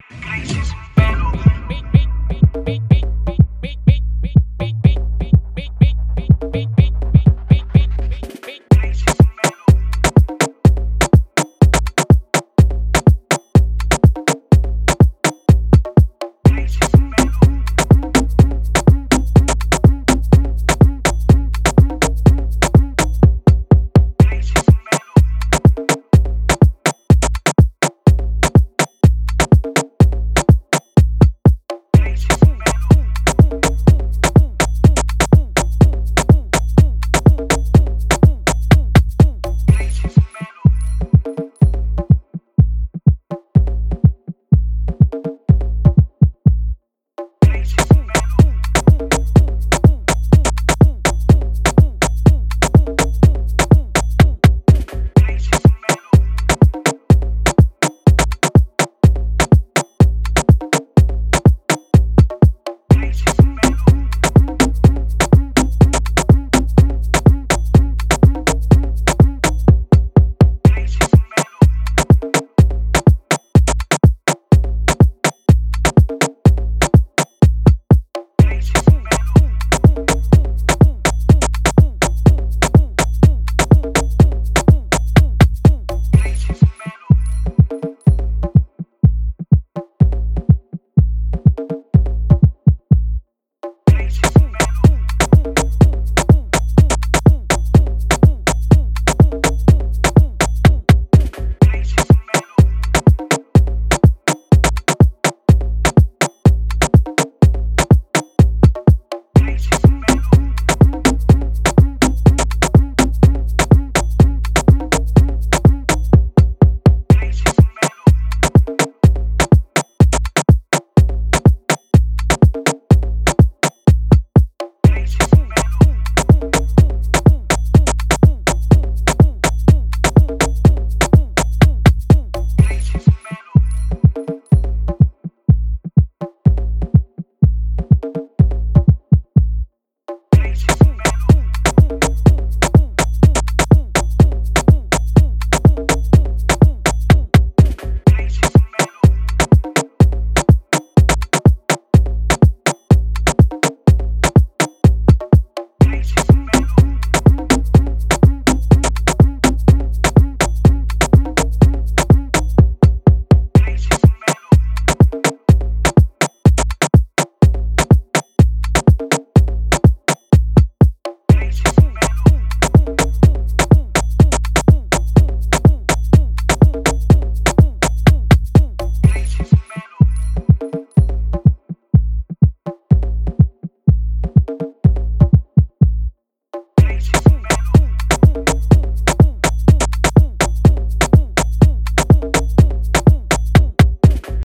Crisis Melody.